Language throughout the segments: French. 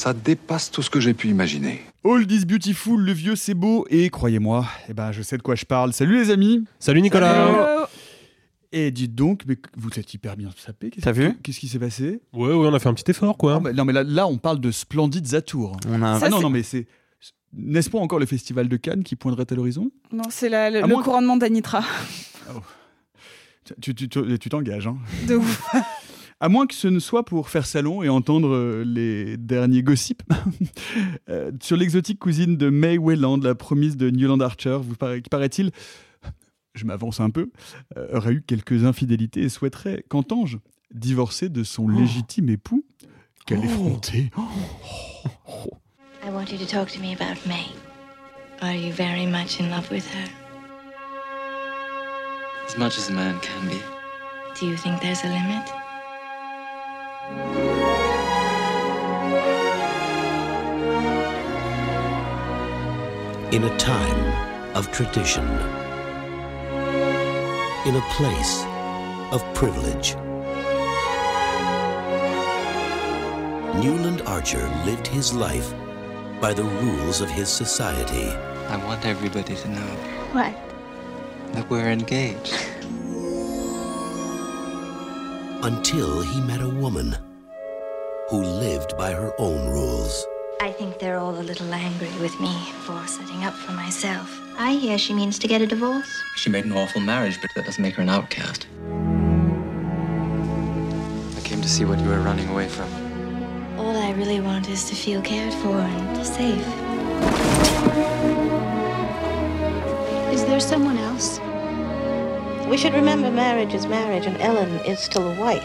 Ça dépasse tout ce que j'ai pu imaginer. All is beautiful, le vieux c'est beau, et croyez-moi, eh ben, je sais de quoi je parle. Salut les amis Salut Nicolas Et dites donc, mais vous êtes hyper bien sapé. Qu'est-ce T'as vu Qu'est-ce qui s'est passé? Ouais, ouais, on a fait un petit effort, quoi. Non mais là, là, on parle de splendides Zatour. On a un- Ah Ça, non, non mais c'est... N'est-ce pas encore le festival de Cannes qui pointerait à l'horizon? Non, c'est la- le, le couronnement d'Anitra. Tu tu- tu- tu t'engages, hein De ouf. À moins que ce ne soit pour faire salon et entendre euh, les derniers gossips euh, sur l'exotique cousine de May Wayland, la promise de Newland Archer, vous paraît, paraît-il, je m'avance un peu, euh, aurait eu quelques infidélités et souhaiterait qu'Antange, divorcé de son légitime époux, quelle effrontée I want you to talk to me about May. Are you very much in love with her? As much as a man can be. Do you think there's a limit? In a time of tradition, in a place of privilege, Newland Archer lived his life by the rules of his society. I want everybody to know What? that we're engaged. Until he met a woman who lived by her own rules. I think they're all a little angry with me for setting up for myself. I hear she means to get a divorce. She made an awful marriage, but that doesn't make her an outcast. I came to see what you were running away from. All I really want is to feel cared for and safe. Is there someone else? We should remember marriage is marriage, and Ellen is still a wife.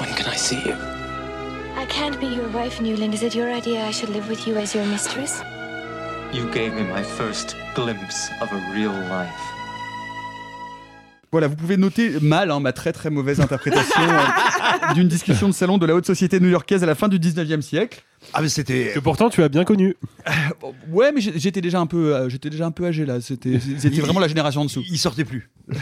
When can I see you? I can't be your wife, Newland. Is it your idea I should live with you as your mistress? You gave me my first glimpse of a real life. Voilà, vous pouvez noter mal hein, ma très très mauvaise interprétation euh, d'une discussion de salon de la haute société new-yorkaise à la fin du 19e siècle. Ah mais c'était... Que pourtant tu as bien connu. Ouais, mais j'étais déjà un peu, euh, j'étais déjà un peu âgé là. C'était, c'était vraiment la génération en dessous. Il sortait plus.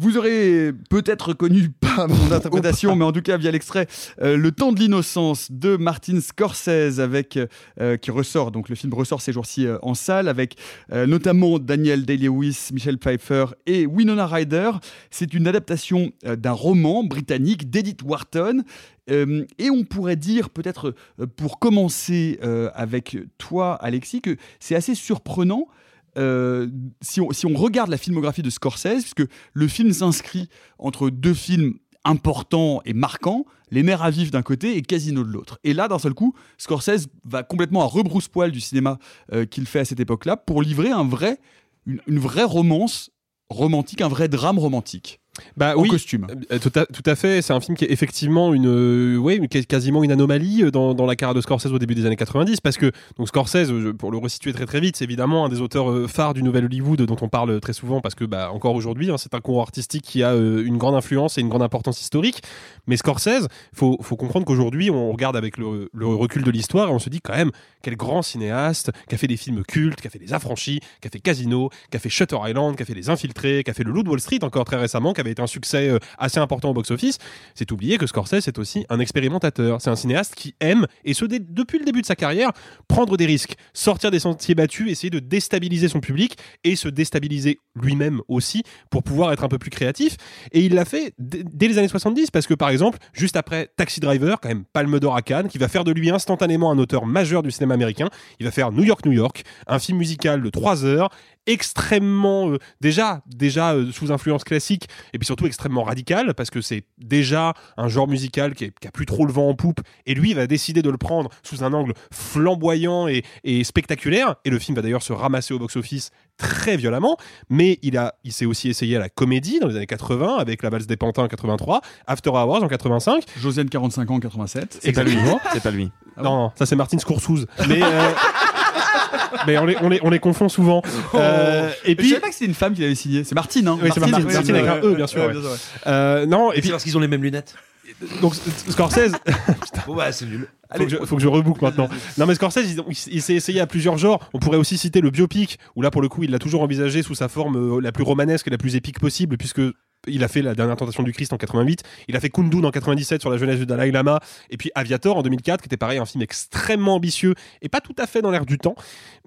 Vous aurez peut-être connu pas mon interprétation, mais en tout cas via l'extrait euh, Le temps de l'innocence de Martin Scorsese, avec euh, qui ressort donc le film ressort ces jours-ci euh, en salle, avec euh, notamment Daniel Day-Lewis, Michel Pfeiffer et Winona Ryder. C'est une adaptation euh, d'un roman britannique d'Edith Wharton. Euh, et on pourrait dire, peut-être euh, pour commencer euh, avec toi, Alexis, que c'est assez surprenant euh, si, on, regarde la filmographie de Scorsese, puisque le film s'inscrit entre deux films importants et marquants, Les Mers à vif d'un côté et Casino de l'autre. Et là, d'un seul coup, Scorsese va complètement à rebrousse-poil du cinéma euh, qu'il fait à cette époque-là pour livrer un vrai, une vraie romance romantique, un vrai drame romantique. Bah en oui, costume. Euh, Tout à, tout à fait. C'est un film qui est effectivement une, euh, ouais, quasiment une anomalie euh, dans, dans la carrière de Scorsese au début des années 90, parce que donc Scorsese, pour le resituer très très vite, c'est évidemment un des auteurs phares du nouvel Hollywood dont on parle très souvent, parce que bah, encore aujourd'hui, hein, c'est un courant artistique qui a euh, une grande influence et une grande importance historique. Mais Scorsese, faut, faut comprendre qu'aujourd'hui, on regarde avec le, le recul de l'histoire et on se dit quand même quel grand cinéaste qui a fait des films cultes, qui a fait Les Affranchis, qui a fait Casino, qui a fait Shutter Island, qui a fait Les Infiltrés, qui a fait Le Loup de Wall Street encore très récemment, qui avait été un succès euh, assez important au box-office. C'est oublier que Scorsese est aussi un expérimentateur. C'est un cinéaste qui aime, et ce depuis le début de sa carrière, prendre des risques, sortir des sentiers battus, essayer de déstabiliser son public et se déstabiliser lui-même aussi pour pouvoir être un peu plus créatif. Et il l'a fait dès dès les années 70 parce que par exemple, juste après Taxi Driver, quand même Palme d'Or à Cannes, qui va faire de lui instantanément un auteur majeur du cinéma américain, il va faire New York, New York, un film musical de 3 heures extrêmement euh, déjà déjà euh, sous influence classique et puis surtout extrêmement radical parce que c'est déjà un genre musical qui, est- qui a plus trop le vent en poupe et lui va décider de le prendre sous un angle flamboyant et, et spectaculaire et le film va d'ailleurs se ramasser au box-office très violemment mais il a il s'est aussi essayé à la comédie dans les années 80 avec la valse des pantins en 83 After Hours en 85 Josiane 45 ans en 87. C'est pas lui. C'est pas lui. Ah non, non, ça c'est Martin Scorsese. Mais, euh, mais on, les, on, les, on les confond souvent. Euh, et Et puis, je savais pas que c'était une femme qui l'avait signé. C'est Martine, hein. Oui, c'est Martine, Martine avec un E, bien sûr. ouais, ouais. bien sûr, ouais. Euh, non, et Et puis c'est parce qu'ils ont les mêmes lunettes. donc Scorsese, Bon bah c'est nul. faut, que je, faut que je reboucle maintenant. Non, mais Scorsese, il, il- il s'est essayé à plusieurs genres. On pourrait aussi citer le biopic, où là, pour le coup, il l'a toujours envisagé sous sa forme euh, la plus romanesque et la plus épique possible, puisque il a fait la dernière tentation du Christ en 88, il a fait Kundun en 97 sur la jeunesse du Dalai Lama, et puis Aviator en 2004, qui était pareil, un film extrêmement ambitieux et pas tout à fait dans l'air du temps.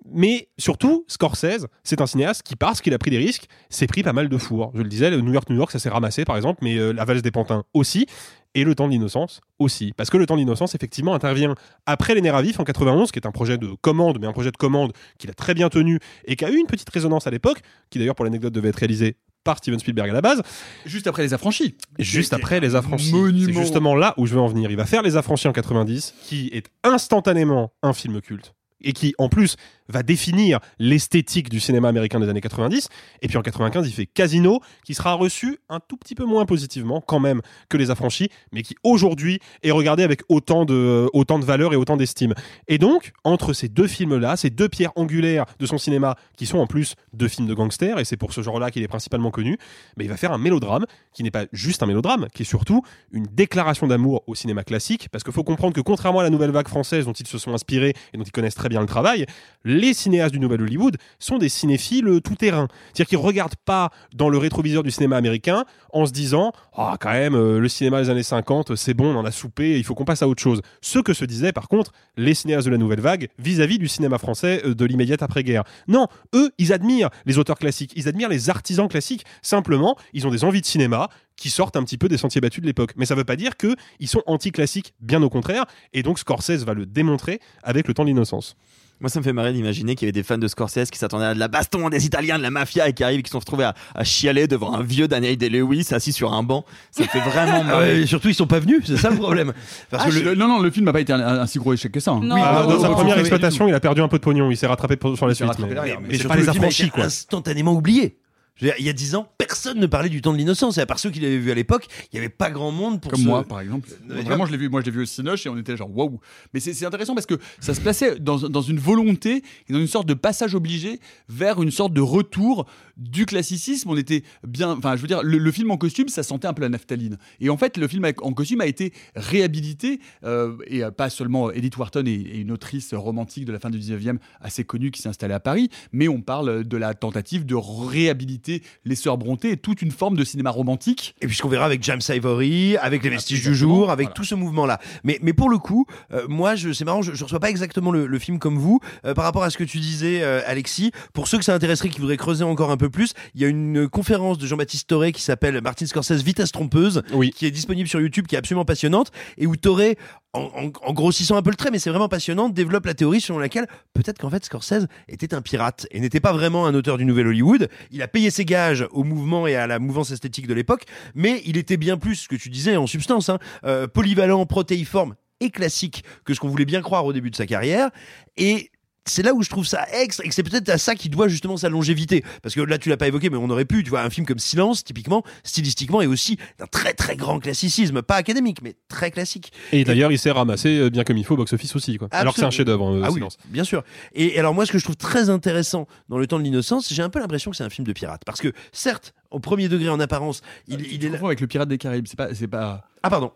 Mais surtout, Scorsese, c'est un cinéaste qui, parce qu'il a pris des risques, s'est pris pas mal de fours. Je le disais, le New York, New York, ça s'est ramassé par exemple, mais euh, La valse des pantins aussi. Et Le temps de l'innocence aussi. Parce que Le temps de l'innocence, effectivement, intervient après Les nerfs à vif en 91, qui est un projet de commande, mais un projet de commande qu'il a très bien tenu et qui a eu une petite résonance à l'époque, qui d'ailleurs, pour l'anecdote, devait être réalisé par Steven Spielberg à la base. Juste après les affranchis. Juste après Les Affranchis. monument. C'est justement là où je veux en venir. Il va faire Les Affranchis en 90, qui est instantanément un film culte. Et qui, en plus, va définir l'esthétique du cinéma américain des années 90. Et puis en 95, il fait Casino, qui sera reçu un tout petit peu moins positivement, quand même, que Les Affranchis, mais qui aujourd'hui est regardé avec autant de, autant de valeur et autant d'estime. Et donc, entre ces deux films-là, ces deux pierres angulaires de son cinéma, qui sont en plus deux films de gangsters, et c'est pour ce genre-là qu'il est principalement connu, mais il va faire un mélodrame qui n'est pas juste un mélodrame, qui est surtout une déclaration d'amour au cinéma classique, parce qu'il faut comprendre que contrairement à la nouvelle vague française dont ils se sont inspirés et dont ils connaissent très bien le travail, les cinéastes du Nouvel Hollywood sont des cinéphiles euh, tout-terrain. C'est-à-dire qu'ils regardent pas dans le rétroviseur du cinéma américain en se disant Ah, quand même, euh, le cinéma des années 50, c'est bon, on en a soupé, il faut qu'on passe à autre chose. Ce que se disaient, par contre, les cinéastes de la nouvelle vague vis-à-vis du cinéma français euh, de l'immédiate après-guerre. Non, eux, ils admirent les auteurs classiques, ils admirent les artisans classiques. Simplement, ils ont des envies de cinéma qui sortent un petit peu des sentiers battus de l'époque. Mais ça veut pas dire qu'ils sont anti-classiques, bien au contraire. Et donc Scorsese va le démontrer avec le temps de l'innocence. Moi, ça me fait marrer d'imaginer qu'il y avait des fans de Scorsese qui s'attendaient à de la baston des Italiens, de la mafia et qui arrivent et qui se sont retrouvés à, à chialer devant un vieux Daniel Day-Lewis assis sur un banc. Ça me fait vraiment Ah marrer. ouais, et surtout, ils sont pas venus, c'est ça le problème. Parce Ah, que je- le- non, non, le film n'a pas été un, un si gros échec que ça. hein. Non. Oui, Ah, dans sa première exploitation, il a perdu un peu de pognon, il s'est rattrapé pour- sur la suite. mais- mais mais surtout le film a été quoi. instantanément oublié. Je veux dire, il y a dix ans, personne ne parlait du temps de l'innocence. Et à part ceux qui l'avaient vu à l'époque, il n'y avait pas grand monde pour Comme moi, par exemple. Vraiment, je l'ai vu. Moi, je l'ai vu au Cinoche et on était genre waouh. Mais c'est intéressant parce que ça se plaçait dans, dans une volonté et dans une sorte de passage obligé vers une sorte de retour du classicisme. On était bien. Enfin, je veux dire, le, le film en costume, ça sentait un peu la naphtaline. Et en fait, le film en costume a été réhabilité euh, et euh, pas seulement Edith Wharton et, et une autrice romantique de la fin du 19e assez connue qui s'est installée à Paris, mais on parle de la tentative de réhabiliter les sœurs Brontë et toute une forme de cinéma romantique. Et puis ce qu'on verra avec James Ivory, avec les vestiges du jour, avec voilà. tout ce mouvement-là. Mais, mais pour le coup, euh, moi, c'est marrant, je, je reçois pas exactement le, le film comme vous. Euh, par rapport à ce que tu disais, euh, Alexis, pour ceux que ça intéresserait, qui voudraient creuser encore un peu plus, il y a une conférence de Jean-Baptiste Toré qui s'appelle Martin Scorsese Vitesse trompeuse, Oui. qui est disponible sur YouTube, qui est absolument passionnante, et où Toré, en, en- en grossissant un peu le trait, mais c'est vraiment passionnant, développe la théorie selon laquelle peut-être qu'en fait Scorsese était un pirate et n'était pas vraiment un auteur du nouvel Hollywood. Il a payé ses gages au mouvement et à la mouvance esthétique de l'époque, mais il était bien plus, ce que tu disais en substance, hein, euh, polyvalent, protéiforme et classique que ce qu'on voulait bien croire au début de sa carrière. Et c'est là où je trouve ça extra, et que c'est peut-être à ça qu'il doit justement sa longévité. Parce que là, tu l'as pas évoqué, mais on aurait pu, tu vois, un film comme Silence, typiquement, stylistiquement, et aussi d'un très très grand classicisme, pas académique, mais très classique. Et d'ailleurs, il s'est ramassé euh, bien comme il faut au box-office aussi. Quoi. Alors que c'est un chef-d'œuvre, euh, Ah oui, Silence. bien sûr. Et alors moi, ce que je trouve très intéressant dans Le Temps de l'innocence, j'ai un peu l'impression que c'est un film de pirate. Parce que, certes, au premier degré en apparence, il, il est là... avec le Pirate des Caraïbes. C'est pas, c'est pas. Ah pardon.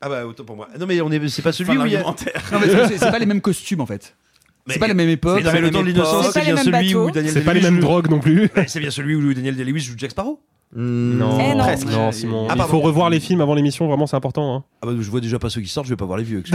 Ah bah autant pour moi. Non mais on est, c'est pas celui où il y a... d'argumentaire. Non, mais c'est- c'est c'est pas les mêmes costumes en fait. C'est pas la même époque. Non, mais le temps de l'innocence, C'est c'est pas les bien mêmes celui où. Daniel C'est pas les mêmes joue- drogues non plus. C'est bien celui où Daniel Day-Lewis joue Jack Sparrow. Non, Eh non. Presque. non, Simon. Ah, il faut revoir les films avant l'émission, vraiment, c'est important. hein. Ah bah je vois déjà pas ceux qui sortent, je vais pas voir les vieux.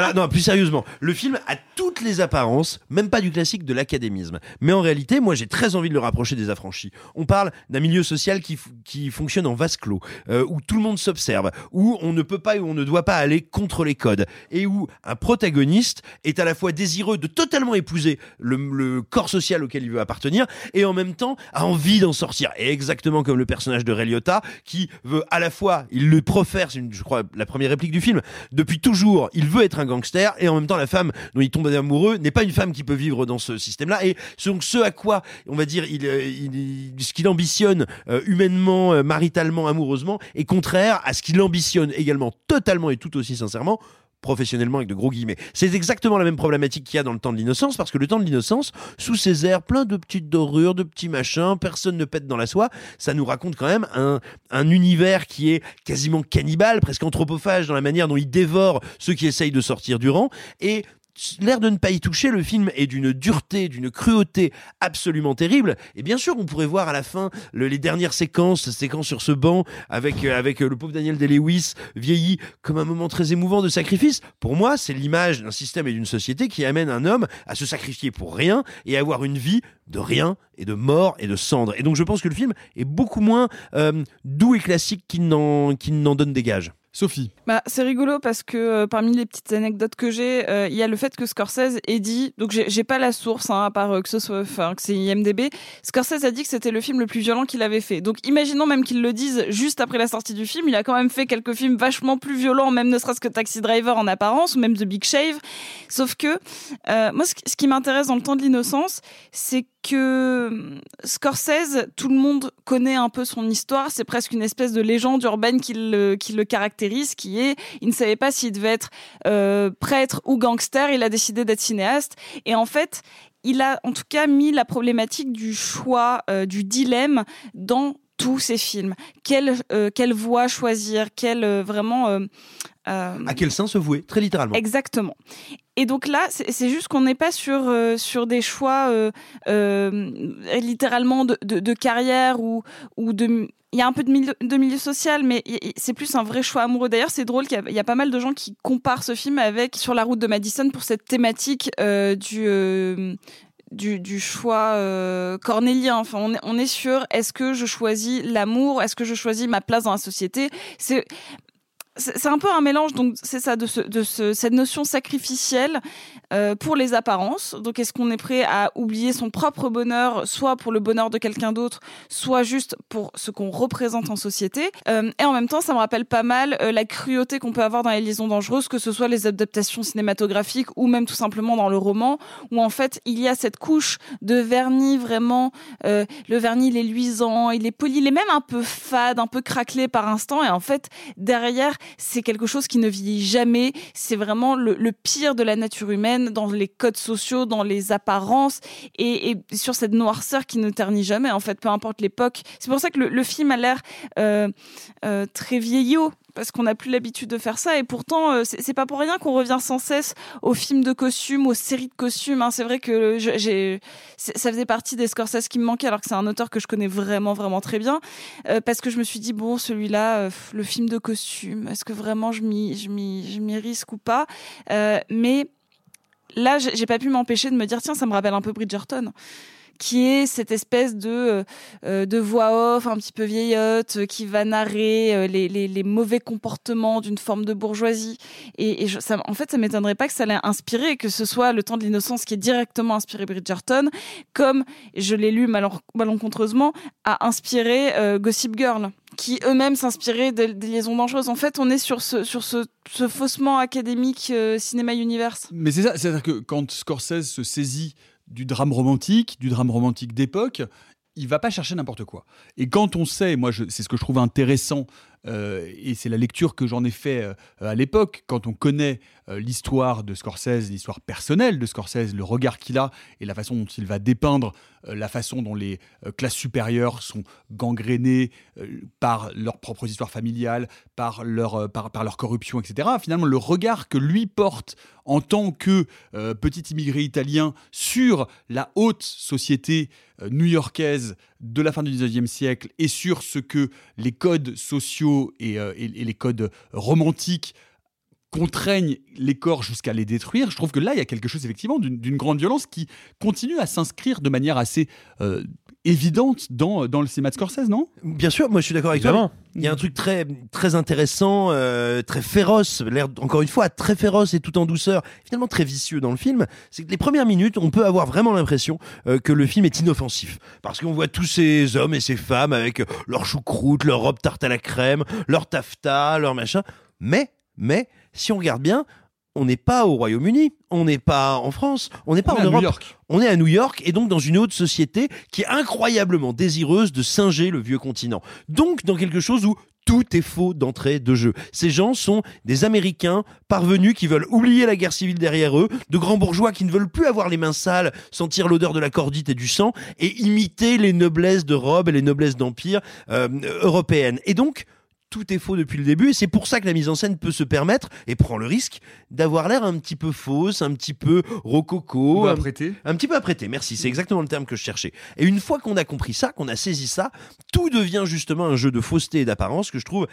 Alors, non, plus sérieusement, le film a toutes les apparences, même pas du classique de l'académisme. Mais en réalité, moi, j'ai très envie de le rapprocher des affranchis. On parle d'un milieu social qui, qui fonctionne en vase clos, euh, où tout le monde s'observe, où on ne peut pas et où on ne doit pas aller contre les codes, et où un protagoniste est à la fois désireux de totalement épouser le, le corps social auquel il veut appartenir, et en même temps a envie d'en sortir. Et exactement comme le personnage de Ray Liotta, qui veut à la fois, il le profère, c'est je crois la première réplique du film, depuis toujours, il veut être un gangster, et en même temps la femme dont il tombe amoureux n'est pas une femme qui peut vivre dans ce système-là. Et donc ce à quoi, on va dire, il, euh, ce qu'il ambitionne euh, humainement, euh, maritalement, amoureusement, est contraire à ce qu'il ambitionne également totalement et tout aussi sincèrement professionnellement avec de gros guillemets. C'est exactement la même problématique qu'il y a dans le temps de l'innocence, parce que le temps de l'innocence, sous ces airs plein de petites dorures, de petits machins, personne ne pète dans la soie, ça nous raconte quand même un, un univers qui est quasiment cannibale, presque anthropophage dans la manière dont il dévore ceux qui essayent de sortir du rang, et l'air de ne pas y toucher, le film est d'une dureté, d'une cruauté absolument terrible. Et bien sûr, on pourrait voir à la fin le- les dernières séquences, ces séquences sur ce banc avec euh, avec euh, le pauvre Daniel Day-Lewis vieilli comme un moment très émouvant de sacrifice. Pour moi, c'est l'image d'un système et d'une société qui amène un homme à se sacrifier pour rien et à avoir une vie de rien et de mort et de cendre. Et donc, je pense que le film est beaucoup moins euh, doux et classique qu'il n'en donne des gages. Sophie. Bah, c'est rigolo parce que euh, parmi les petites anecdotes que j'ai, euh, il y a le fait que Scorsese ait dit, donc j'ai pas la source, hein, à part euh, que ce soit, enfin que c'est IMDb. Scorsese a dit que c'était le film le plus violent qu'il avait fait. Donc imaginons même qu'il le dise juste après la sortie du film, il a quand même fait quelques films vachement plus violents, même ne serait-ce que Taxi Driver en apparence, ou même The Big Shave. Sauf que moi, ce, qui- ce qui m'intéresse dans le temps de l'innocence, c'est que hum, Scorsese, tout le monde connaît un peu son histoire. C'est presque une espèce de légende urbaine qui le, caractérise, qui est, il ne savait pas s'il devait être euh, prêtre ou gangster. Il a décidé d'être cinéaste. Et en fait, il a en tout cas mis la problématique du choix, euh, du dilemme dans tous ses films. Quelle, euh, quelle voie choisir? Quelle vraiment. Euh, À quel sein se vouer, très littéralement. Exactement. Et donc là, c'est juste qu'on n'est pas sur, euh, sur des choix euh, euh, littéralement de, de, de carrière ou, ou de... Il y a un peu de milieu, de milieu social, mais c'est plus un vrai choix amoureux. D'ailleurs, c'est drôle qu'il y a- il y, a pas mal de gens qui comparent ce film avec Sur la route de Madison pour cette thématique du... du, du choix euh, cornélien. Enfin, on est, on est sur est-ce que je choisis l'amour, est-ce que je choisis ma place dans la société? C'est c'est un peu un mélange, donc c'est ça, de, ce, de ce, cette notion sacrificielle euh, pour les apparences. Donc, est-ce qu'on est prêt à oublier son propre bonheur, soit pour le bonheur de quelqu'un d'autre, soit juste pour ce qu'on représente en société? Euh, Et en même temps, ça me rappelle pas mal euh, la cruauté qu'on peut avoir dans les liaisons dangereuses, que ce soit les adaptations cinématographiques ou même tout simplement dans le roman, où en fait il y a cette couche de vernis vraiment, euh, le vernis il est luisant, il est poli, il est même un peu fade, un peu craquelé par instant, et en fait derrière c'est quelque chose qui ne vieillit jamais. C'est vraiment le, pire de la nature humaine dans les codes sociaux, dans les apparences et, sur cette noirceur qui ne ternit jamais. En fait, peu importe l'époque. C'est pour ça que le, le film a l'air euh, euh, très vieillot parce qu'on n'a plus l'habitude de faire ça et pourtant euh, c'est pas pour rien qu'on revient sans cesse aux films de costumes, aux séries de costumes. hein. C'est vrai que ça faisait partie des Scorsese qui me manquaient alors que c'est un auteur que je connais vraiment vraiment très bien euh, parce que je me suis dit bon celui-là euh, le film de costume est-ce que vraiment je m'y risque ou pas? Mais là j'ai pas pu m'empêcher de me dire tiens ça me rappelle un peu Bridgerton qui est cette espèce de euh, de voix off un petit peu vieillotte euh, qui va narrer euh, les, les, les mauvais comportements d'une forme de bourgeoisie et, en fait ça m'étonnerait pas que ça l'ait inspiré que ce soit le temps de l'innocence qui est directement inspiré Bridgerton comme je l'ai lu malencontreusement a inspiré euh, Gossip Girl qui eux-mêmes s'inspiraient des, liaisons dangereuses. En fait, on est sur ce, sur ce, ce faussement académique euh, cinéma universe. Mais c'est ça, c'est-à-dire que quand Scorsese se saisit du drame romantique, du drame romantique d'époque, il va pas chercher n'importe quoi. Et quand on sait, moi, c'est ce que je trouve intéressant, et c'est la lecture que j'en ai fait euh, à l'époque, quand on connaît euh, l'histoire de Scorsese, l'histoire personnelle de Scorsese, le regard qu'il a et la façon dont il va dépeindre euh, la façon dont les euh, classes supérieures sont gangrénées euh, par leurs propres histoires familiales, par leur, euh, par, par leur corruption, etc. Finalement, le regard que lui porte en tant que euh, petit immigré italien sur la haute société euh, new-yorkaise de la fin du 19e siècle et sur ce que les codes sociaux et, euh, et- les codes romantiques contraignent les corps jusqu'à les détruire. Je trouve que là, il y a quelque chose effectivement d'une d'une grande violence qui continue à s'inscrire de manière assez euh, évidente dans, dans le cinéma de Scorsese, non? Bien sûr, moi je suis d'accord avec Évidemment. toi. Il y a un truc très très intéressant, euh, très féroce, l'air encore une fois très féroce et tout en douceur, finalement très vicieux dans le film. C'est que les premières minutes, on peut avoir vraiment l'impression euh, que le film est inoffensif, parce qu'on voit tous ces hommes et ces femmes avec leur choucroute, leur robe tarte à la crème, leur taffetas, leur machin. Mais mais si on regarde bien, on n'est pas au Royaume-Uni, on n'est pas en France, on n'est pas On est en à New Europe. York. On est à New York et donc dans une haute société qui est incroyablement désireuse de singer le vieux continent. Donc dans quelque chose où tout est faux d'entrée de jeu. Ces gens sont des Américains parvenus qui veulent oublier la guerre civile derrière eux, de grands bourgeois qui ne veulent plus avoir les mains sales, sentir l'odeur de la cordite et du sang, et imiter les noblesses de Rome et les noblesses d'empire euh, européennes. Et donc, tout est faux depuis le début et c'est pour ça que la mise en scène peut se permettre et prend le risque d'avoir l'air un petit peu fausse, un petit peu rococo, un, apprêté. un petit peu apprêté. Merci, c'est exactement le terme que je cherchais. Et une fois qu'on a compris ça, qu'on a saisi ça, tout devient justement un jeu de fausseté et d'apparence que je trouve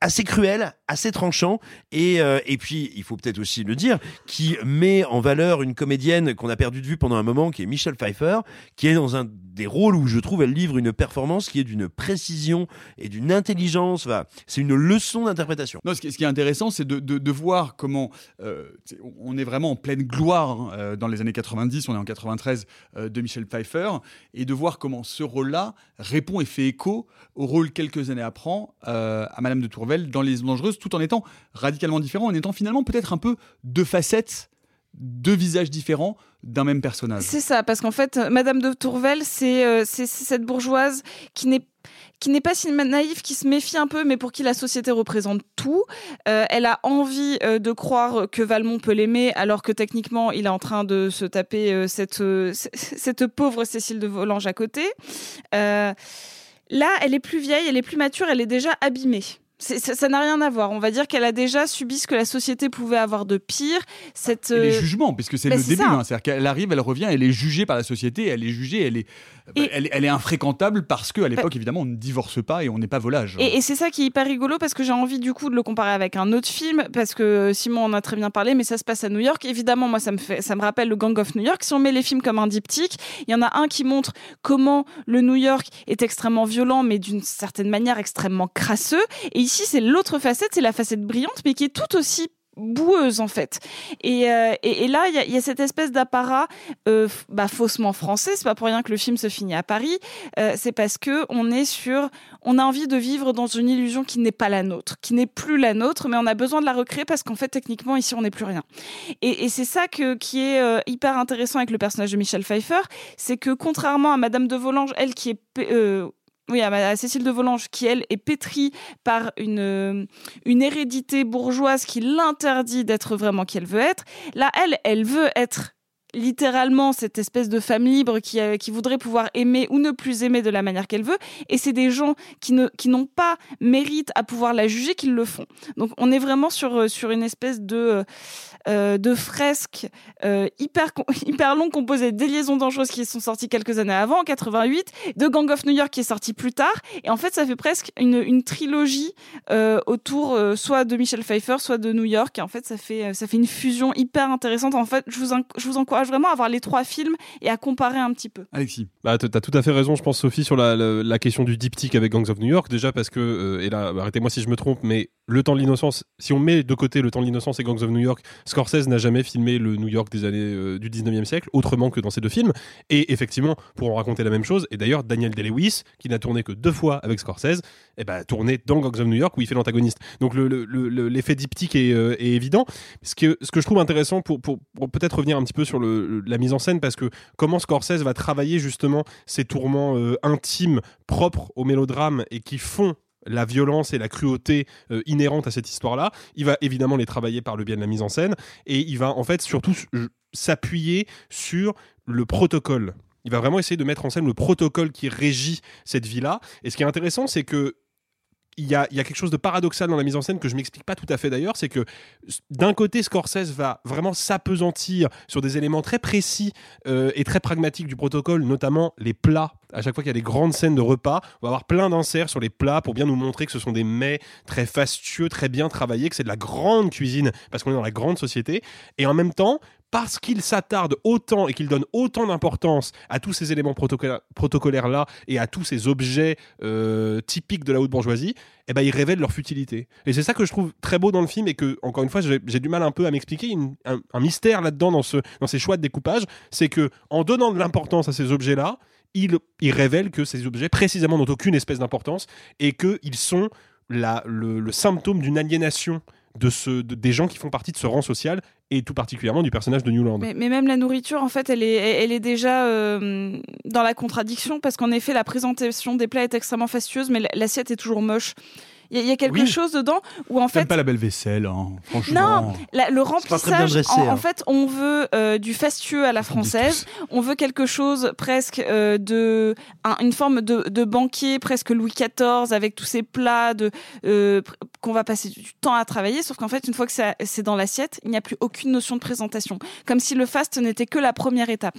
assez cruel, assez tranchant, et, euh, et puis il faut peut-être aussi le dire, qui met en valeur une comédienne qu'on a perdu de vue pendant un moment, qui est Michelle Pfeiffer, qui est dans un des rôles où je trouve elle livre une performance qui est d'une précision et d'une intelligence. C'est une leçon d'interprétation. Non, ce qui, est intéressant, c'est de, voir comment euh, on est vraiment en pleine gloire hein, euh, dans les années 90, on est en 93 euh, de Michel Pfeiffer, et de voir comment ce rôle-là répond et fait écho au rôle quelques années après à Madame de Tourvel dans Les Dangereuses, tout en étant radicalement différent, en étant finalement peut-être un peu deux facettes, deux visages différents d'un même personnage. C'est ça, parce qu'en fait, euh, Madame de Tourvel, c'est euh, c'est- cette bourgeoise qui n'est pas si naïve, qui se méfie un peu, mais pour qui la société représente tout. Euh, elle a envie de croire que Valmont peut l'aimer, alors que techniquement, il est en train de se taper cette, cette pauvre Cécile de Volanges à côté. Là, elle est plus vieille, elle est plus mature, elle est déjà abîmée. Ça n'a rien à voir. On va dire qu'elle a déjà subi ce que la société pouvait avoir de pire. Cette, Et les euh, jugements, puisque c'est bah, le début. hein. C'est-à-dire qu'elle arrive, elle revient, elle est jugée par la société, elle est jugée, elle est, Et- elle, elle est infréquentable parce qu'à l'époque, évidemment, on ne divorce pas et on n'est pas volage. Et, et c'est ça qui est hyper rigolo parce que j'ai envie du coup de le comparer avec un autre film parce que Simon en a très bien parlé, mais ça se passe à New York. Évidemment, moi ça me fait, ça me rappelle le Gang of New York. Si on met les films comme un diptyque, il y en a un qui montre comment le New York est extrêmement violent, mais d'une certaine manière extrêmement crasseux. Et ici, c'est l'autre facette, c'est la facette brillante, mais qui est tout aussi boueuse en fait. Et, euh, et, et là il y a, cette espèce d'apparat euh, bah, faussement français. C'est pas pour rien que le film se finit à Paris. Euh, c'est parce que on est sur on a envie de vivre dans une illusion qui n'est pas la nôtre qui n'est plus la nôtre mais on a besoin de la recréer parce qu'en fait techniquement ici on n'est plus rien. Et, et c'est ça que, qui est hyper intéressant avec le personnage de Michel Pfeiffer c'est que contrairement à Madame de Volanges elle qui est oui, à, Cécile de Volanges, qui elle est pétrie par une, euh, une hérédité bourgeoise qui l'interdit d'être vraiment qui elle veut être. Là, elle, elle veut être littéralement cette espèce de femme libre qui, euh, qui voudrait pouvoir aimer ou ne plus aimer de la manière qu'elle veut. Et c'est des gens qui ne qui n'ont pas mérite à pouvoir la juger qui le font. Donc on est vraiment sur, euh, sur une espèce de, euh, de fresque hyper, hyper long composée des liaisons dangereuses qui sont sorties quelques années avant, en 88, de Gang of New York qui est sorti plus tard. Et en fait, ça fait presque une, une trilogie autour soit de Michel Pfeiffer, soit de New York. Et en fait, ça fait, ça fait une fusion hyper intéressante. En fait, je vous, je vous encourage vraiment à voir les trois films et à comparer un petit peu. Alexis. Bah, t'as t'as tout à fait raison, je pense, Sophie, sur la, la, la question du diptyque avec Gangs of New York. Déjà parce que, euh, et là, arrêtez-moi si je me trompe, mais le temps de l'innocence, si on met de côté le temps de l'innocence et Gangs of New York, Scorsese n'a jamais filmé le New York des années euh, du 19e siècle, autrement que dans ces deux films. Et effectivement, pour en raconter la même chose, et d'ailleurs, Daniel Day-Lewis, qui n'a tourné que deux fois avec Scorsese, eh ben, tourné dans Gangs of New York où il fait l'antagoniste. Donc le- le- le- l'effet diptyque est, euh, est évident. Ce que, ce que je trouve intéressant pour, pour, peut-être revenir un petit peu sur la mise en scène, parce que comment Scorsese va travailler justement ces tourments euh, intimes, propres au mélodrame et qui font la violence et la cruauté euh, inhérente à cette histoire-là. Il va évidemment les travailler par le biais de la mise en scène et il va en fait surtout s- s'appuyer sur le protocole. Il va vraiment essayer de mettre en scène le protocole qui régit cette vie-là. Et ce qui est intéressant, c'est que il y, a, il y a quelque chose de paradoxal dans la mise en scène que je m'explique pas tout à fait d'ailleurs, c'est que d'un côté Scorsese va vraiment s'apesantir sur des éléments très précis euh, et très pragmatiques du protocole, notamment les plats. À chaque fois qu'il y a des grandes scènes de repas, on va avoir plein d'inserts sur les plats pour bien nous montrer que ce sont des mets très fastueux, très bien travaillés, que c'est de la grande cuisine parce qu'on est dans la grande société. Et en même temps, parce qu'il s'attarde autant et qu'il donne autant d'importance à tous ces éléments protocolaires, protocolaires-là et à tous ces objets euh, typiques de la haute bourgeoisie, eh ben, ils révèlent leur futilité. Et c'est ça que je trouve très beau dans le film et que, encore une fois, j'ai du mal un peu à m'expliquer. Un, un mystère là-dedans, dans, ce, ces choix de découpage, c'est que en donnant de l'importance à ces objets-là, il, il révèle que ces objets, précisément, n'ont aucune espèce d'importance et qu'ils sont le symptôme d'une aliénation de ce, de- des gens qui font partie de ce rang social et tout particulièrement du personnage de Newland. Mais, mais même la nourriture, en fait, elle est, elle est déjà euh, dans la contradiction parce qu'en effet, la présentation des plats est extrêmement fastueuse, mais l'assiette est toujours moche. Il y, a- il y a quelque Oui. chose dedans où en fait. pas la belle vaisselle, hein, franchement. Non, la- le remplissage, dressé, en, en hein. fait, on veut euh, du fastueux à la française, on veut quelque chose presque euh, de, un- une forme de, de banquier presque Louis XIV avec tous ces plats de euh, qu'on va passer du temps à travailler, sauf qu'en fait, une fois que c'est dans l'assiette, il n'y a plus aucune notion de présentation, comme si le fast n'était que la première étape.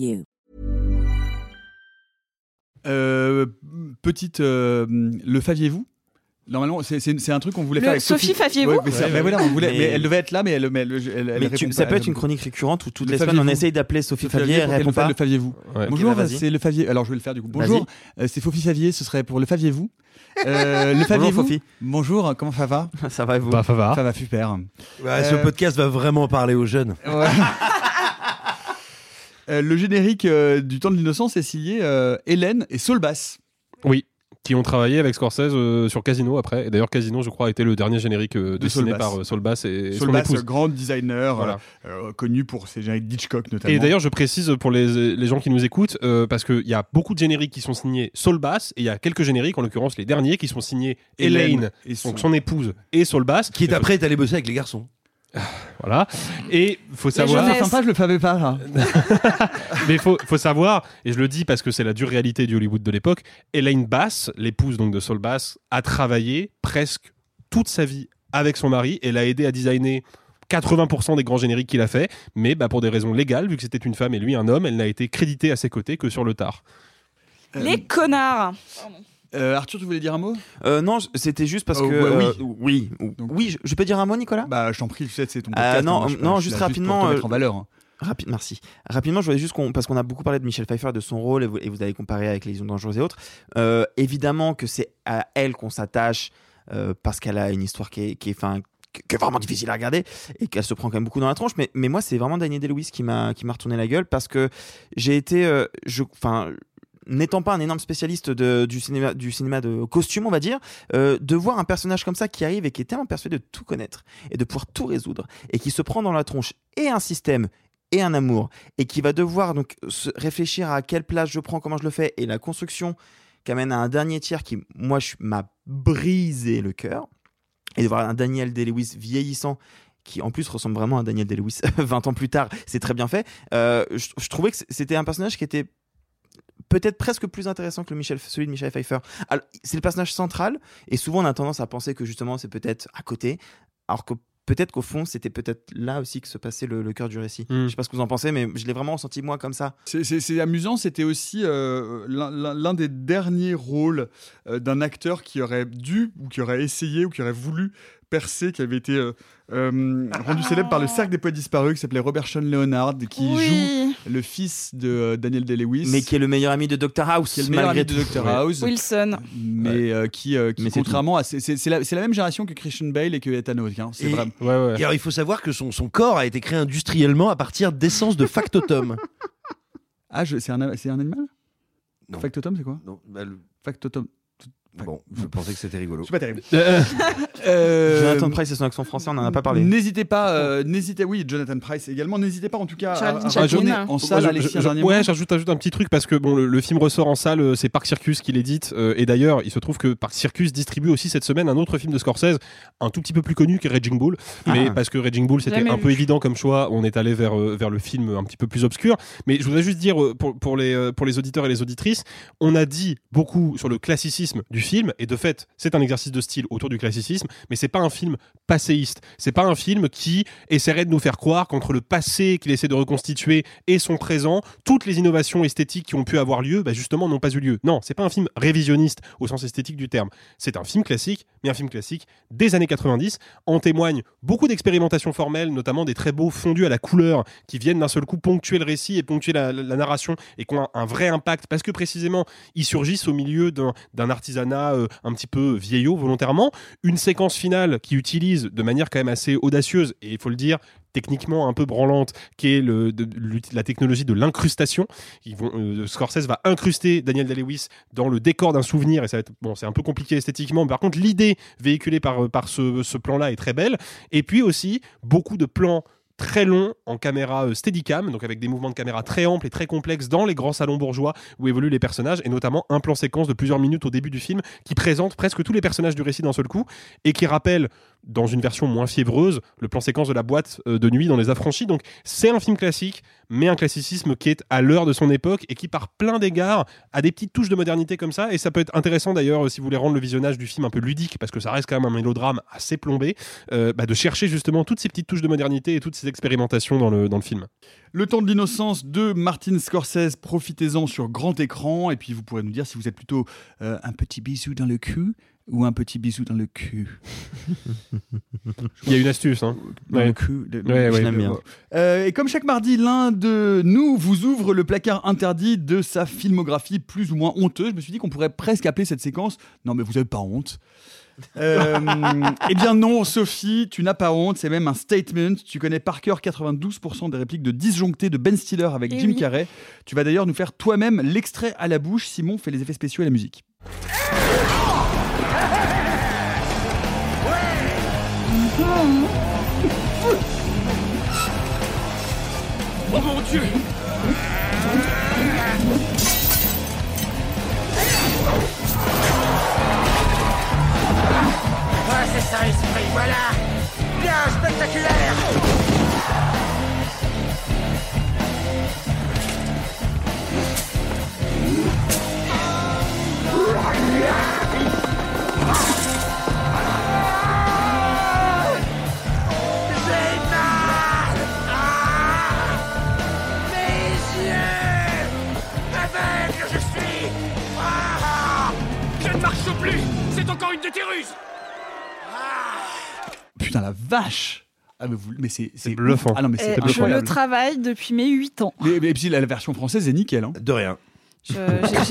you. Euh, petite, euh, le faviez-vous? Normalement, c'est- un truc qu'on voulait Le faire avec Sophie Faviez-vous? Ouais, mais ça- Ouais, mais voilà, on voulait, mais- mais elle devait être là, mais elle, mais elle, elle- elle Mais répond tu- pas, ça peut être une chronique récurrente où toutes Le les semaines on essaye d'appeler Sophie Favier, elle répond pas. Le faviez-vous Ouais. Bonjour, bah, c'est le favier. Alors je vais le faire du coup. Bonjour, euh, c'est Sophie Favier. Ce serait pour le faviez-vous? Euh, le faviez-vous? Fofi. Bonjour, comment ça va? Ça va et vous? Bah, ça va. Ça va super. Ouais, Ce podcast va vraiment parler aux jeunes. Ouais. Euh, le générique euh, du temps de l'innocence est signé euh, Hélène et Solbass. Oui, qui ont travaillé avec Scorsese euh, sur Casino après. Et d'ailleurs, Casino, je crois, a été le dernier générique euh, De dessiné Solbass. par euh, Solbass et son Solbass, épouse. grand designer, Voilà. euh, euh, connu pour ses génériques d'Hitchcock notamment. Et d'ailleurs, je précise pour les, les gens qui nous écoutent, euh, parce qu'il y a beaucoup de génériques qui sont signés Solbass, et il y a quelques génériques, en l'occurrence les derniers, qui sont signés Hélène et son- donc son épouse, et Solbass. Qui est après est allé bosser avec les garçons. Voilà. Et faut La savoir. sympa, je le savais pas. là. Mais faut, faut savoir, et je le dis parce que c'est la dure réalité du Hollywood de l'époque, Elaine Bass, l'épouse donc de Saul Bass, a travaillé presque toute sa vie avec son mari. Elle a aidé à designer 80% des grands génériques qu'il a fait, mais bah, pour des raisons légales, vu que c'était une femme et lui un homme, elle n'a été créditée à ses côtés que sur le tard. Les connards Euh, Arthur, tu voulais dire un mot? Euh, non, c'était juste parce Oh, que. ouais, euh, oui. oui. Oui, je, je peux dire un mot, Nicolas? Bah, je t'en prie, tu sais, c'est ton Euh, podcast. non, hein, je- non, je juste rapidement. Pour te mettre en valeur. hein. Rapi- merci. Rapidement, je voulais juste qu'on, parce qu'on a beaucoup parlé de Michel Pfeiffer, de son rôle, et vous, et vous avez comparé avec Les Liaisons dangereuses et autres. Évidemment que c'est à elle qu'on s'attache parce qu'elle a une histoire qui est, qui est, vraiment difficile à regarder et qu'elle se prend quand même beaucoup dans la tronche. Mais, mais moi, c'est vraiment Daniel Day-Lewis qui m'a, qui m'a retourné la gueule parce que j'ai été, euh, je, enfin. N'étant pas un énorme spécialiste du, cinéma, du cinéma de costume, on va dire, euh, de voir un personnage comme ça qui arrive et qui est tellement persuadé de tout connaître et de pouvoir tout résoudre et qui se prend dans la tronche et un système et un amour et qui va devoir donc se réfléchir à quelle place je prends, comment je le fais et la construction qui amène à un dernier tiers qui, moi, m'a brisé le cœur et de voir un Daniel Day-Lewis vieillissant qui en plus ressemble vraiment à Daniel Day-Lewis 20 ans plus tard, c'est très bien fait. Euh, je trouvais que c'était un personnage qui était peut-être presque plus intéressant que le Michel, celui de Michel Pfeiffer. Alors, C'est le personnage central et souvent on a tendance à penser que justement c'est peut-être à côté, alors que peut-être qu'au fond, c'était peut-être là aussi que se passait le, le cœur du récit. Mm. Je sais pas ce que vous en pensez, mais je l'ai vraiment ressenti moi comme ça. C'est- amusant, c'était aussi euh, l'un des derniers rôles euh, d'un acteur qui aurait dû, ou qui aurait essayé, ou qui aurait voulu percer, qui avait été euh, euh, rendu célèbre par le Cercle des Poètes Disparus, qui s'appelait Robert Sean Leonard, qui Oui. joue le fils de euh, Daniel Day-Lewis. Mais qui est le meilleur ami de Dr House, qui est le meilleur malgré ami de. Dr Ouais. House. Wilson. Mais euh, qui, euh, qui, Mais c'est contrairement à. C'est la, c'est la même génération que Christian Bale et que Ethan Hawke. hein. C'est Et- vraiment. Et alors, il faut savoir que son, son corps a été créé industriellement à partir d'essence de factotum. Ah, c'est un, c'est un animal? Non. Factotum, c'est quoi? Non, bah, le- Factotum. Bon, je pensais que c'était rigolo. C'est pas terrible. Euh, Euh, Jonathan Price et son accent français, on n'en a pas parlé. N'hésitez pas, euh, n'hésitez, oui, Jonathan Price également. N'hésitez pas en tout cas à, à retourner Ah, en salle. Je- je- je- ouais, j'ajoute ajoute un petit truc parce que bon, le, le film ressort en salle, euh, c'est Parc Circus qui l'édite. euh, et d'ailleurs, il se trouve que Parc Circus distribue aussi cette semaine un autre film de Scorsese, un tout petit peu plus connu que Raging Bull. Mais Ah. parce que Raging Bull, c'était un vu. peu évident comme choix, on est allé vers, euh, vers le film un petit peu plus obscur. Mais je voudrais juste dire euh, pour, pour, les, euh, pour les auditeurs et les auditrices, on a dit beaucoup sur le classicisme du film. Et de fait, c'est un exercice de style autour du classicisme. Mais c'est pas un film passéiste. C'est pas un film qui essaierait de nous faire croire qu'entre le passé qu'il essaie de reconstituer et son présent, toutes les innovations esthétiques qui ont pu avoir lieu, bah justement, n'ont pas eu lieu. Non, c'est pas un film révisionniste au sens esthétique du terme. C'est un film classique, mais un film classique des années 90. En témoignent beaucoup d'expérimentations formelles, notamment des très beaux fondus à la couleur qui viennent d'un seul coup ponctuer le récit et ponctuer la, narration et qui ont un, vrai impact parce que précisément ils surgissent au milieu d'un d'un euh, un petit peu vieillot volontairement. Une séquence finale qui utilise de manière quand même assez audacieuse et il faut le dire techniquement un peu branlante, qui est le, la technologie de l'incrustation. Euh, Scorsese va incruster Daniel Day-Lewis dans le décor d'un souvenir, et ça bon, c'est un peu compliqué esthétiquement, mais par contre, l'idée véhiculée par, par ce, ce plan-là est très belle. Et puis aussi, beaucoup de plans très longs en caméra euh, steadicam, donc avec des mouvements de caméra très amples et très complexes dans les grands salons bourgeois où évoluent les personnages, et notamment un plan séquence de plusieurs minutes au début du film qui présente presque tous les personnages du récit d'un seul coup et qui rappelle, dans une version moins fiévreuse, le plan séquence de la boîte euh, de nuit dans Les Affranchis. Donc c'est un film classique, mais un classicisme qui est à l'heure de son époque et qui, par plein d'égards, a des petites touches de modernité comme ça. Et ça peut être intéressant d'ailleurs, euh, si vous voulez rendre le visionnage du film un peu ludique, parce que ça reste quand même un mélodrame assez plombé, euh, bah, de chercher justement toutes ces petites touches de modernité et toutes ces expérimentations dans le, dans le film. Le temps de l'innocence de Martin Scorsese, profitez-en sur grand écran. Et puis vous pourrez nous dire si vous êtes plutôt un petit bisou dans le cul ou un petit bisou dans le cul. Il y a une astuce. Hein. Dans Ouais. le cul. de- Ouais, je ouais, l'aime ouais. bien. Euh, et comme chaque mardi, l'un de nous vous ouvre le placard interdit de sa filmographie plus ou moins honteuse. Je me suis dit qu'on pourrait presque appeler cette séquence Non, mais vous n'avez pas honte. Euh, eh bien non, Sophie, tu n'as pas honte, c'est même un statement. Tu connais par cœur 92% des répliques de disjonctés de Ben Stiller avec Eh Jim oui. Carrey. Tu vas d'ailleurs nous faire toi-même l'extrait à la bouche. Simon fait les effets spéciaux et la musique. Oh mon dieu! Ouais, c'est ça, esprit, voilà Bien spectaculaire Ruses Putain, la vache ah, mais, c'est c'est bluffant. Ah non, mais c'est je le travaille depuis mes 8 ans. Mais, mais- et puis la, la version française est nickel. hein. De rien.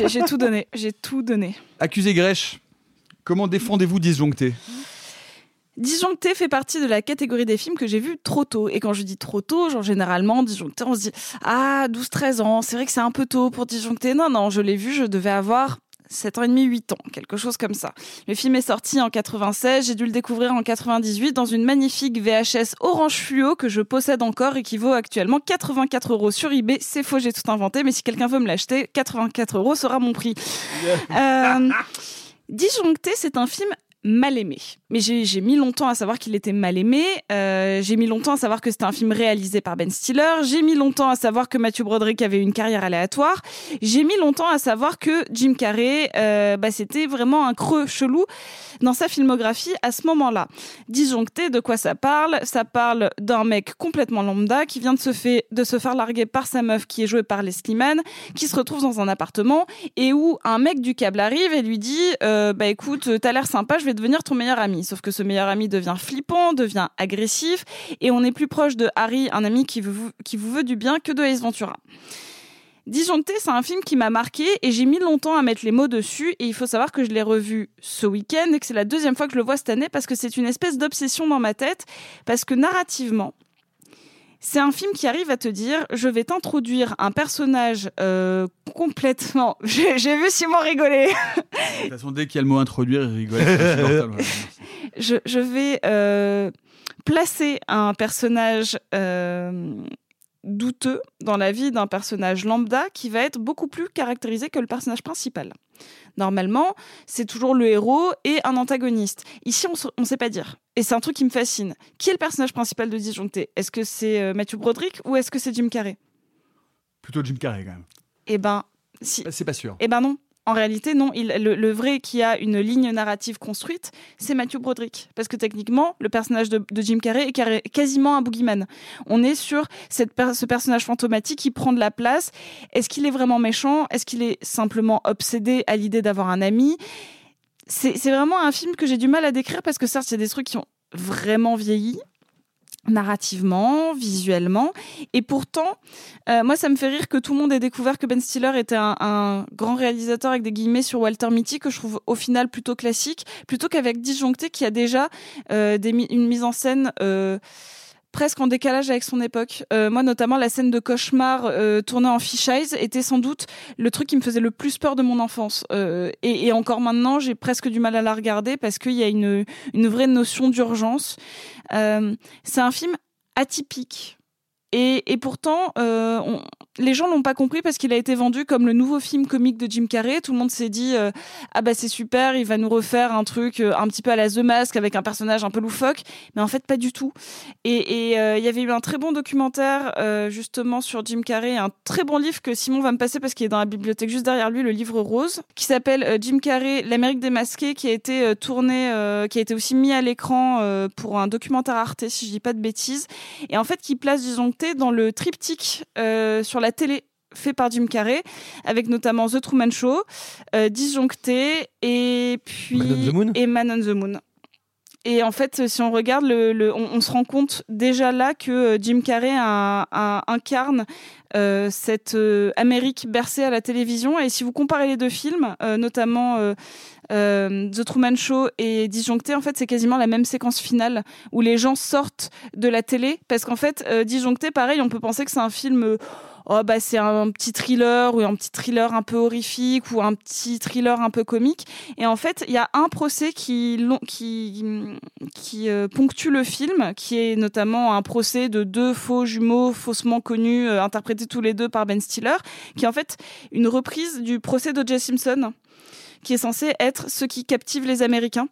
J'ai tout donné. J'ai tout donné. Accusé Grèche, comment défendez-vous disjoncté Disjoncté fait partie de la catégorie des films que j'ai vus trop tôt. Et quand je dis trop tôt, genre généralement, disjoncté, on se dit Ah, 12-13 ans, c'est vrai que c'est un peu tôt pour disjoncté. Non, non, je l'ai vu, je devais avoir 7 ans et demi, 8 ans, quelque chose comme ça. Le film est sorti en 96, j'ai dû le découvrir en 98 dans une magnifique VHS orange fluo que je possède encore et qui vaut actuellement 84 euros sur eBay. C'est faux, j'ai tout inventé, mais si quelqu'un veut me l'acheter, 84 euros sera mon prix. Euh, Disjoncté, c'est un film mal aimé. Mais j'ai mis longtemps à savoir qu'il était mal aimé. Euh, j'ai mis longtemps à savoir que c'était un film réalisé par Ben Stiller. J'ai mis longtemps à savoir que Matthew Broderick avait une carrière aléatoire. J'ai mis longtemps à savoir que Jim Carrey, euh, bah, c'était vraiment un creux chelou dans sa filmographie à ce moment-là. Disjoncté, de quoi ça parle? Ça parle d'un mec complètement lambda qui vient de se, fait, de se faire larguer par sa meuf qui est jouée par Leslie Mann, qui se retrouve dans un appartement et où un mec du câble arrive et lui dit euh, bah écoute, t'as l'air sympa, je vais devenir ton meilleur ami. Sauf que ce meilleur ami devient flippant, devient agressif, et on est plus proche de Harry, un ami qui vous, qui vous veut du bien, que de Ace Ventura. Disjoncté, c'est un film qui m'a marqué et j'ai mis longtemps à mettre les mots dessus. Et il faut savoir que je l'ai revu ce week-end et que c'est la deuxième fois que je le vois cette année parce que c'est une espèce d'obsession dans ma tête. Parce que narrativement, c'est un film qui arrive à te dire je vais t'introduire un personnage euh, complètement. J'ai vu Simon rigoler. De toute façon, dès qu'il y a le mot introduire, il rigole. je, je, vais euh, placer un personnage. Euh, douteux dans la vie d'un personnage lambda qui va être beaucoup plus caractérisé que le personnage principal. Normalement, c'est toujours le héros et un antagoniste. Ici, on ne sait pas dire. Et c'est un truc qui me fascine. Qui est le personnage principal de Disjoncté? Est-ce que c'est euh, Matthew Broderick ou est-ce que c'est Jim Carrey? Plutôt Jim Carrey, quand même. Eh ben, si. C'est pas sûr. Eh ben non. En réalité, non. Le, vrai qui a une ligne narrative construite, c'est Matthew Broderick. Parce que techniquement, le personnage de, Jim Carrey est quasiment un boogeyman. On est sur ce personnage fantomatique qui prend de la place. Est-ce qu'il est vraiment méchant? Est-ce qu'il est simplement obsédé à l'idée d'avoir un ami? C'est vraiment un film que j'ai du mal à décrire parce que certes, il y a des trucs qui ont vraiment vieilli narrativement, visuellement. Et pourtant, euh, moi, ça me fait rire que tout le monde ait découvert que Ben Stiller était un, grand réalisateur avec des guillemets sur Walter Mitty, que je trouve au final plutôt classique, plutôt qu'avec Disjoncté, qui a déjà euh, des, une mise en scène... Euh, presque en décalage avec son époque. Euh, moi, notamment, la scène de cauchemar euh, tournée en fish eyes était sans doute le truc qui me faisait le plus peur de mon enfance. Euh, et, et, encore maintenant, j'ai presque du mal à la regarder parce qu'il y a une, une vraie notion d'urgence. C'est un film atypique. Et, pourtant, euh, les gens l'ont pas compris parce qu'il a été vendu comme le nouveau film comique de Jim Carrey. Tout le monde s'est dit euh, ah bah c'est super, il va nous refaire un truc euh, un petit peu à la The Mask avec un personnage un peu loufoque, mais en fait pas du tout. Et il y avait eu un très bon documentaire justement sur Jim Carrey, un très bon livre que Simon va me passer parce qu'il est dans la bibliothèque juste derrière lui, le livre rose, qui s'appelle Jim Carrey, l'Amérique démasquée, qui a été tourné, qui a été aussi mis à l'écran pour un documentaire Arte si je dis pas de bêtises, et en fait qui place Dans le triptyque sur la télé fait par Jim Carrey, avec notamment The Truman Show, euh, Disjoncté et puis Man on the Moon. et Man on the Moon. Et en fait, si on regarde, le, on, se rend compte déjà là que euh, Jim Carrey incarne euh, cette Amérique bercée à la télévision. Et si vous comparez les deux films, notamment The Truman Show et Disjoncté, en fait, c'est quasiment la même séquence finale où les gens sortent de la télé. Parce qu'en fait, Disjoncté, pareil, on peut penser que c'est un film oh bah c'est un petit thriller ou un petit thriller un peu horrifique ou un petit thriller un peu comique. Et en fait, il y a un procès qui qui qui euh, ponctue le film, qui est notamment un procès de deux faux jumeaux faussement connus, euh, interprétés tous les deux par Ben Stiller, qui est en fait une reprise du procès d'O.J. Simpson, qui est censé être ce qui captive les Américains.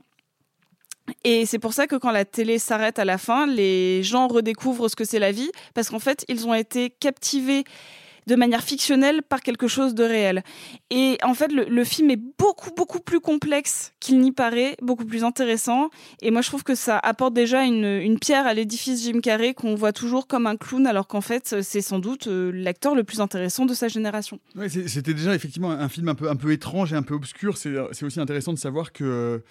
Et c'est pour ça que quand la télé s'arrête à la fin, les gens redécouvrent ce que c'est la vie, parce qu'en fait, ils ont été captivés de manière fictionnelle par quelque chose de réel. Et en fait, le, film est beaucoup, beaucoup plus complexe qu'il n'y paraît, beaucoup plus intéressant. Et moi, je trouve que ça apporte déjà une, pierre à l'édifice Jim Carrey qu'on voit toujours comme un clown, alors qu'en fait, c'est sans doute euh, l'acteur le plus intéressant de sa génération. Ouais, C'était déjà effectivement un film un peu, un peu étrange et un peu obscur. C'est aussi intéressant de savoir que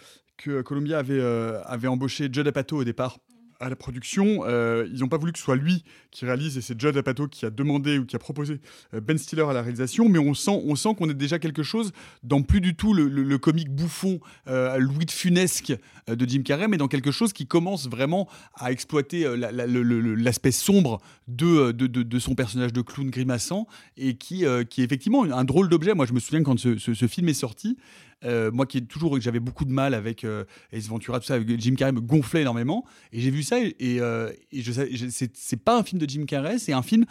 que Columbia avait, euh, avait embauché Judd Apatow au départ à la production. Euh, ils n'ont pas voulu que ce soit lui qui réalise et c'est Judd Apatow qui a demandé ou qui a proposé euh, Ben Stiller à la réalisation. Mais on sent, on sent qu'on est déjà quelque chose dans plus du tout le, comique bouffon Louis de Funesque de Jim Carrey, mais dans quelque chose qui commence vraiment à exploiter l'aspect sombre de de, de, son personnage de clown grimaçant et qui, qui est effectivement un drôle d'objet. Moi, je me souviens quand ce film est sorti. Euh, moi qui ai toujours j'avais beaucoup de mal avec euh, Ace Ventura tout ça avec Jim Carrey me gonflait énormément et j'ai vu ça et, euh, et je, c'est pas un film de Jim Carrey c'est un film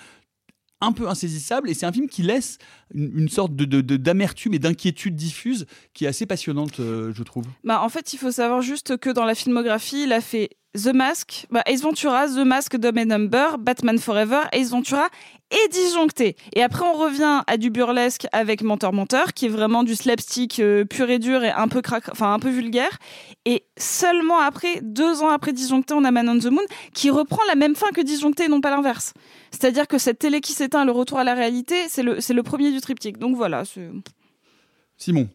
un peu insaisissable et c'est un film qui laisse une, sorte de- d'amertume et d'inquiétude diffuse qui est assez passionnante, euh, je trouve. Bah, en fait, il faut savoir juste que dans la filmographie, il a fait The Mask, bah, Ace Ventura, The Mask, Dumb and Number, Batman Forever, Ace Ventura et Disjoncté. Et après, on revient à du burlesque avec Menteur Menteur, qui est vraiment du slapstick euh, pur et dur et un peu un peu vulgaire. Et seulement après, deux ans après Disjoncté, on a Man on the Moon, qui reprend la même fin que Disjoncté non pas l'inverse. C'est-à-dire que cette télé qui s'éteint, le retour à la réalité, c'est le, le premier du triptyque. Donc voilà. Simon.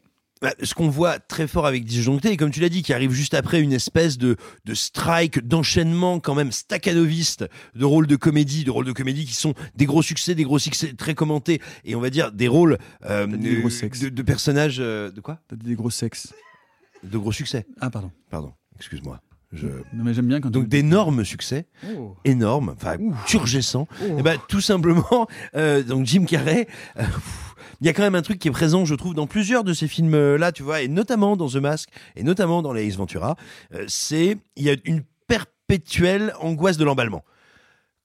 Bah, ce qu'on voit très fort avec Disjoncté, et comme tu l'as dit, qui arrive juste après une espèce de, de strike, d'enchaînement quand même staccanoviste de rôles de comédie, de rôles de comédie qui sont des gros succès, des gros succès très commentés, et on va dire des rôles euh, des gros sexes. de, de personnages... euh, de quoi? Des gros sexes. De gros succès. Ah, pardon. Pardon, excuse-moi. Je... Non, mais j'aime bien quand Donc d'énormes succès, Oh. énormes, enfin turgescents. Oh. Et ben tout simplement, euh, donc Jim Carrey, euh, pff, il y a quand même un truc qui est présent, je trouve, dans plusieurs de ces films-là, tu vois, et notamment dans The Mask, et notamment dans les Ace Ventura, euh, c'est il y a une perpétuelle angoisse de l'emballement.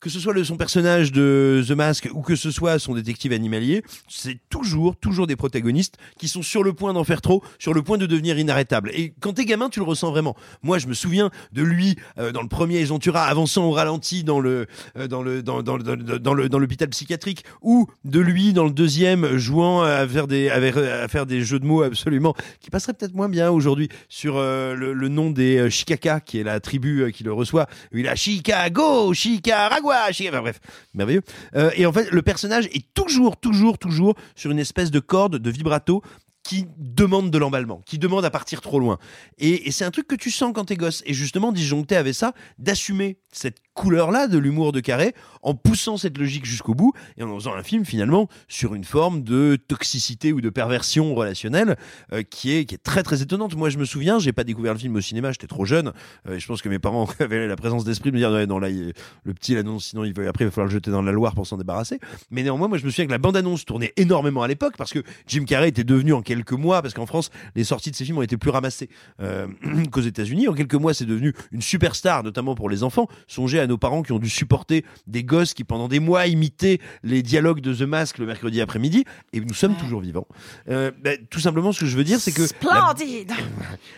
Que ce soit le, son personnage de The Mask ou que ce soit son détective animalier, c'est toujours, toujours des protagonistes qui sont sur le point d'en faire trop, sur le point de devenir inarrêtables. Et quand t'es gamin, tu le ressens vraiment. Moi, je me souviens de lui euh, dans le premier Ventura avançant au ralenti dans le euh, dans le dans, dans, dans, le dans l'hôpital psychiatrique ou de lui dans le deuxième jouant à faire des à faire des jeux de mots absolument qui passeraient peut-être moins bien aujourd'hui sur euh, le, nom des Chicaka qui est la tribu qui le reçoit. Il a Chicago, Chicaragua, Enfin, bref, merveilleux. Euh, et en fait, le personnage est toujours toujours toujours sur une espèce de corde de vibrato qui demande de l'emballement, qui demande à partir trop loin. Et, et c'est un truc que tu sens quand t'es gosse. Et justement, Disjoncté avait ça, d'assumer cette couleur-là de l'humour de Carré, en poussant cette logique jusqu'au bout, et en faisant un film finalement sur une forme de toxicité ou de perversion relationnelle euh, qui, est, qui est très très étonnante. Moi, je me souviens, j'ai pas découvert le film au cinéma, j'étais trop jeune, euh, et je pense que mes parents avaient la présence d'esprit de me dire, ouais, non, là, il- le petit l'annonce, sinon il va, après il va falloir le jeter dans la Loire pour s'en débarrasser. Mais néanmoins, moi, je me souviens que la bande-annonce tournait énormément à l'époque, parce que Jim Carrey était devenu en quelques mois, parce qu'en France, les sorties de ces films ont été plus ramassées euh, qu'aux États-Unis. En quelques mois, c'est devenu une superstar, notamment pour les enfants. Songez à nos parents qui ont dû supporter des gosses qui, pendant des mois, imitaient les dialogues de The Mask le mercredi après-midi, et nous sommes toujours vivants. Euh, bah, tout simplement, ce que je veux dire, c'est que la- Splendide.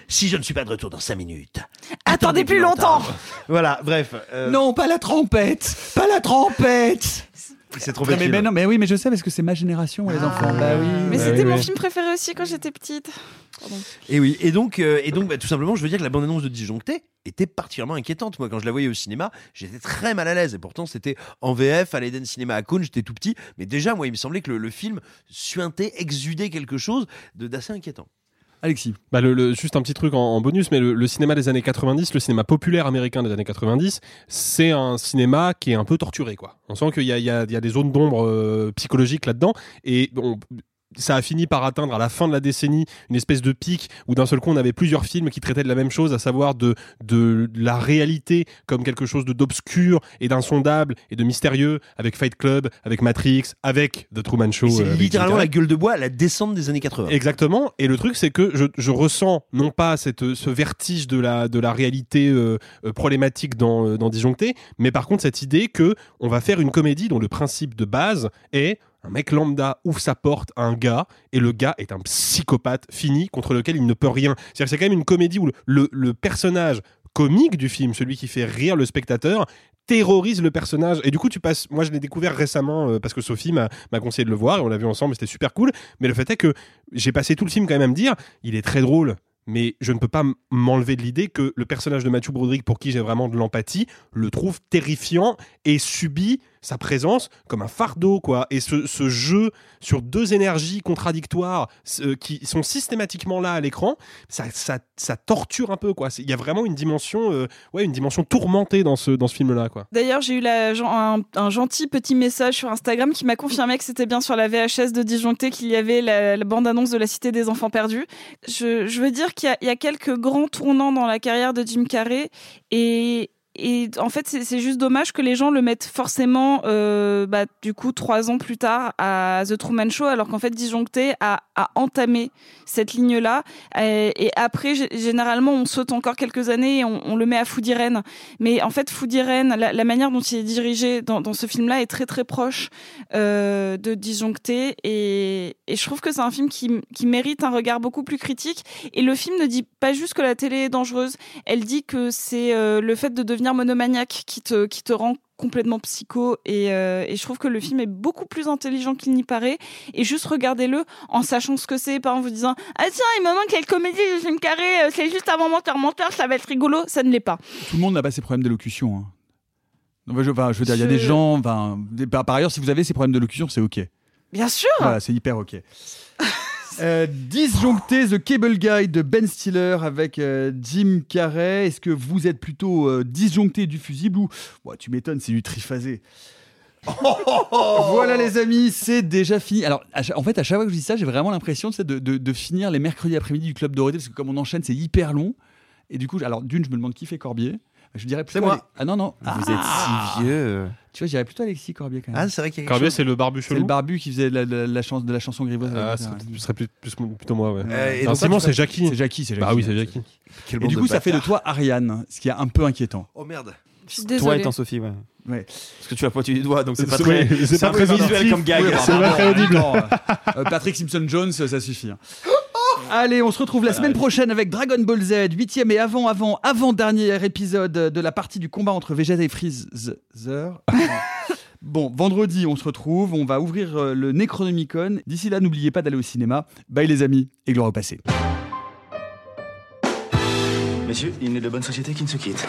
Si je ne suis pas de retour dans 5 minutes, Attendez plus longtemps. Voilà, bref. euh, Non, pas la trompette. Pas la trompette C'est trop mais, mais non, mais oui, mais je sais parce que c'est ma génération, les enfants. Bah oui. Mais bah c'était oui, mon oui. film préféré aussi quand j'étais petite. Pardon. Et oui, et donc, euh, et donc, bah, tout simplement, je veux dire que la bande-annonce de Disjoncté était particulièrement inquiétante. Moi, quand je la voyais au cinéma, j'étais très mal à l'aise. Et pourtant, c'était en VF à l'Eden Cinéma à Cône. J'étais tout petit, mais déjà, moi, il me semblait que le, le film suintait, exudait quelque chose de d'assez inquiétant. Alexis. Bah, le, le- juste un petit truc en, bonus, mais le, le cinéma des années 90, le cinéma populaire américain des années 90, c'est un cinéma qui est un peu torturé. Quoi. On sent qu'il y y y a des zones d'ombre euh, psychologiques là-dedans. Et ça a fini par atteindre à la fin de la décennie une espèce de pic où d'un seul coup on avait plusieurs films qui traitaient de la même chose, à savoir de, de la réalité comme quelque chose de d'obscur et d'insondable et de mystérieux, avec Fight Club, avec Matrix, avec The Truman Show. C'est euh, littéralement la gueule de bois, la descente des années 80. Exactement. Et le truc, c'est que je, je ressens non pas cette, ce vertige de la, de la réalité euh, euh, problématique dans, dans Disjoncté, mais par contre cette idée que on va faire une comédie dont le principe de base est un mec lambda ouvre sa porte à un gars et le gars est un psychopathe fini contre lequel il ne peut rien. C'est-à-dire c'est quand même une comédie où le, personnage comique du film, celui qui fait rire le spectateur, terrorise le personnage. Et du coup, tu passes. Moi, je l'ai découvert récemment euh, parce que Sophie m'a conseillé de le voir et on l'a vu ensemble. C'était super cool. Mais le fait est que j'ai passé tout le film quand même à me dire, il est très drôle. Mais je ne peux pas m'enlever de l'idée que le personnage de Matthew Broderick, pour qui j'ai vraiment de l'empathie, le trouve terrifiant et subit sa présence comme un fardeau, quoi. Et ce, ce jeu sur deux énergies contradictoires ce- qui sont systématiquement là à l'écran, ça, ça, ça torture un peu, quoi. Il y a vraiment une dimension, euh, ouais, une dimension tourmentée dans ce, dans ce film-là, quoi. D'ailleurs, j'ai eu un, gentil petit message sur Instagram qui m'a confirmé que c'était bien sur la VHS de Disjoncté qu'il y avait la, bande-annonce de la Cité des Enfants Perdus. Je, veux dire qu'il y, y a quelques grands tournants dans la carrière de Jim Carrey et et en fait, c'est juste dommage que les gens le mettent forcément, euh, bah, du coup, trois ans plus tard à The Truman Show, alors qu'en fait, Disjoncté a, entamé cette ligne-là. Et, après, généralement, on saute encore quelques années et on, le met à Food Irene. Mais en fait, Food Irene, la, manière dont il est dirigé dans, ce film-là est très très proche euh, de Disjoncté. Et, je trouve que c'est un film qui, qui mérite un regard beaucoup plus critique. Et le film ne dit pas juste que la télé est dangereuse, elle dit que c'est euh, le fait de devenir monomaniaque qui te, qui te rend complètement psycho et, euh, et je trouve que le film est beaucoup plus intelligent qu'il n'y paraît et juste regardez-le en sachant ce que c'est pas en vous disant ah tiens il me manque quelle comédie de film carré euh, c'est juste avant menteur menteur ça va être rigolo ça ne l'est pas Tout le monde n'a pas ces problèmes d'élocution. Hein. Je, enfin, je veux dire, il y a des gens. enfin, par, par ailleurs, si vous avez ces problèmes d'élocution, c'est ok. bien sûr Voilà, c'est hyper ok. Euh, disjoncté The Cable Guy de Ben Stiller avec euh, Jim Carrey. Est-ce que vous êtes plutôt euh, disjoncté du fusible ou tu m'étonnes, c'est du triphasé. voilà les amis, c'est déjà fini. Alors, en fait, à chaque fois que je dis ça, j'ai vraiment l'impression de- de finir les mercredis après-midi du club Dorothée parce que comme on enchaîne, c'est hyper long. Et du coup, alors d'une, je me demande qui fait Corbier. Je dirais plutôt. C'est moi. Ah non non. Vous Ah. êtes si vieux. Tu vois, je dirais plutôt Alexis Corbier quand même. Ah, c'est vrai qu'il y a quelque Corbier, chose. c'est le barbu C'est chelou. le barbu qui faisait la, la- la chans- de la chanson grivoise. Ah, ce serait, plus, plus- plutôt moi, ouais. Euh, et non, c'est Jackie. C'est Jackie, c'est Jackie. Bah oui, c'est Jackie. Quel Et du coup, ça fait de toi Ariane, ce qui est un peu inquiétant. Oh merde. je suis Toi étant Sophie, ouais. Ouais. Parce que tu as pointu du doigt, donc c'est pas C'est- très, c'est c'est pas très visuel comme gag. Oui, hein. c'est pas très audible. Non, euh, Patrick Simpson Jones, ça suffit. Allez, on se retrouve la semaine prochaine avec Dragon Ball Z, huitième et avant, avant, avant dernier épisode de la partie du combat entre Vegeta et Freezer. Bon, vendredi, on se retrouve, on va ouvrir euh, le Necronomicon. D'ici là, n'oubliez pas d'aller au cinéma. Bye les amis, et gloire au passé. Messieurs, il n'est de bonne société qui ne se quitte.